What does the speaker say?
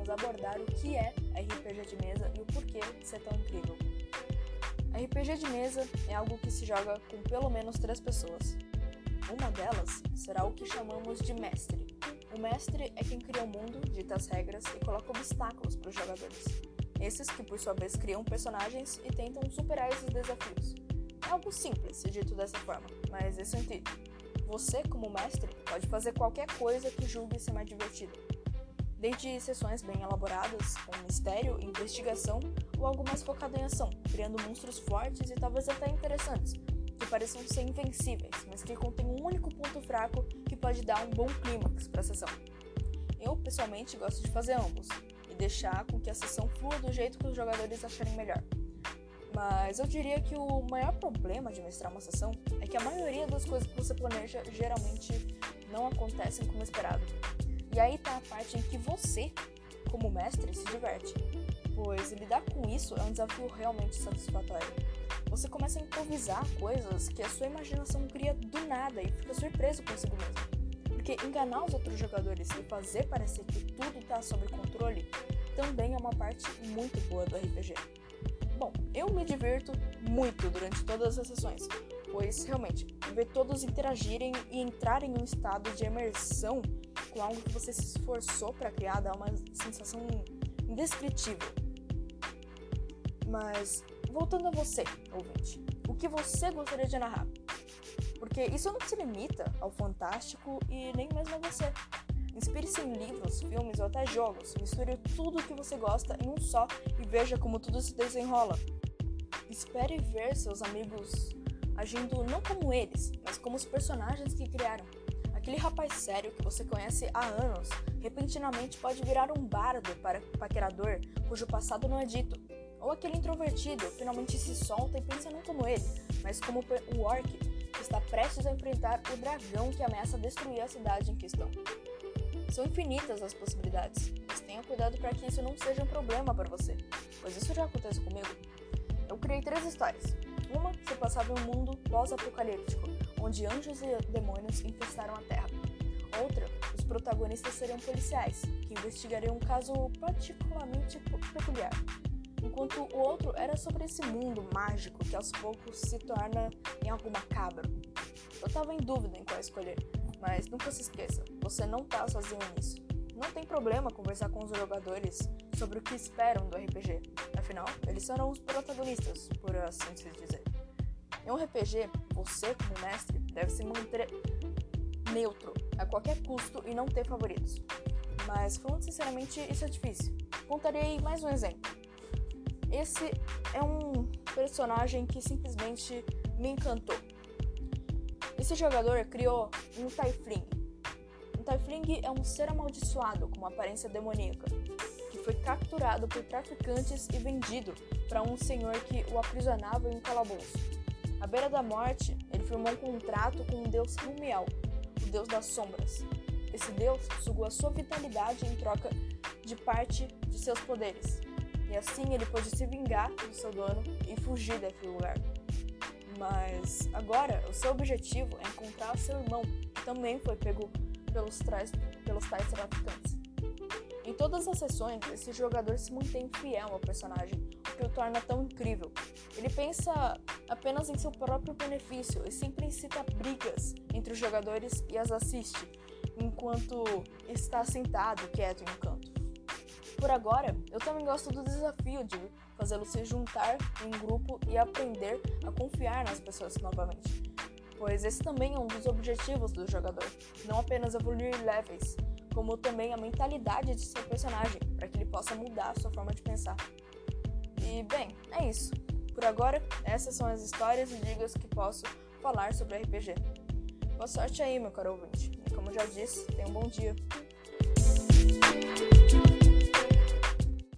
vamos abordar o que é RPG de mesa e o porquê de ser tão incrível. RPG de mesa é algo que se joga com pelo menos três pessoas. Uma delas será o que chamamos de mestre. O mestre é quem cria o mundo, dita as regras e coloca obstáculos para os jogadores. Esses que, por sua vez, criam personagens e tentam superar esses desafios. É algo simples, dito dessa forma, mas esse é o intuito. Você, como mestre, pode fazer qualquer coisa que julgue ser mais divertida. Desde sessões bem elaboradas, com mistério investigação, ou algo mais focado em ação, criando monstros fortes e talvez até interessantes, que pareçam ser invencíveis, mas que contêm um único ponto fraco que pode dar um bom clímax para a sessão. Eu, pessoalmente, gosto de fazer ambos, e deixar com que a sessão flua do jeito que os jogadores acharem melhor. Mas eu diria que o maior problema de mestrar uma sessão é que a maioria das coisas que você planeja geralmente não acontecem como esperado. E aí tá a parte em que você, como mestre, se diverte, pois lidar com isso é um desafio realmente satisfatório. Você começa a improvisar coisas que a sua imaginação cria do nada e fica surpreso consigo mesmo. Porque enganar os outros jogadores e fazer parecer que tudo está sob controle também é uma parte muito boa do RPG. Bom, eu me divirto muito durante todas as sessões, pois realmente ver todos interagirem e entrarem em um estado de imersão com algo que você se esforçou para criar dá uma sensação indescritível. Mas voltando a você, ouvinte, o que você gostaria de narrar? Porque isso não se limita ao fantástico e nem mesmo a você. Inspire-se em livros, filmes ou até jogos. Misture tudo o que você gosta em um só e veja como tudo se desenrola. Espere ver seus amigos agindo não como eles, mas como os personagens que criaram. Aquele rapaz sério que você conhece há anos, repentinamente pode virar um bardo para paquerador cujo passado não é dito. Ou aquele introvertido finalmente se solta e pensa não como ele, mas como o orc que está prestes a enfrentar o dragão que ameaça destruir a cidade em questão. São infinitas as possibilidades, mas tenha cuidado para que isso não seja um problema para você, pois isso já aconteceu comigo. Eu criei três histórias. Uma se passava em um mundo pós-apocalíptico, onde anjos e demônios infestaram a Terra. Outra, os protagonistas seriam policiais, que investigariam um caso particularmente peculiar. Enquanto o outro era sobre esse mundo mágico que aos poucos se torna em algo macabro. Eu estava em dúvida em qual escolher, mas nunca se esqueça, você não está sozinho nisso. Não tem problema conversar com os jogadores sobre o que esperam do RPG, afinal, eles serão os protagonistas, por assim se dizer. Em um RPG, você, como mestre, deve se manter neutro a qualquer custo e não ter favoritos. Mas, falando sinceramente, isso é difícil. Contarei mais um exemplo. Esse é um personagem que simplesmente me encantou. Esse jogador criou um Taifling. Um Taifling é um ser amaldiçoado com uma aparência demoníaca, que foi capturado por traficantes e vendido para um senhor que o aprisionava em um calabouço. À beira da morte, ele firmou um contrato com um deus Rumiel, o deus das sombras. Esse deus sugou a sua vitalidade em troca de parte de seus poderes, e assim ele pôde se vingar do seu dono e fugir daquele lugar. Mas agora o seu objetivo é encontrar seu irmão, que também foi pego pelos, trás, pelos tais traficantes. Em todas as sessões, esse jogador se mantém fiel ao personagem, o o torna tão incrível. Ele pensa apenas em seu próprio benefício e sempre incita brigas entre os jogadores e as assiste, enquanto está sentado quieto em um canto. Por agora, eu também gosto do desafio de fazê-lo se juntar em um grupo e aprender a confiar nas pessoas novamente. Pois esse também é um dos objetivos do jogador, não apenas evoluir levels, como também a mentalidade de seu personagem, para que ele possa mudar sua forma de pensar. E bem, é isso. Por agora, essas são as histórias e dicas que posso falar sobre RPG. Boa sorte aí, meu caro ouvinte. E como já disse, tenha um bom dia.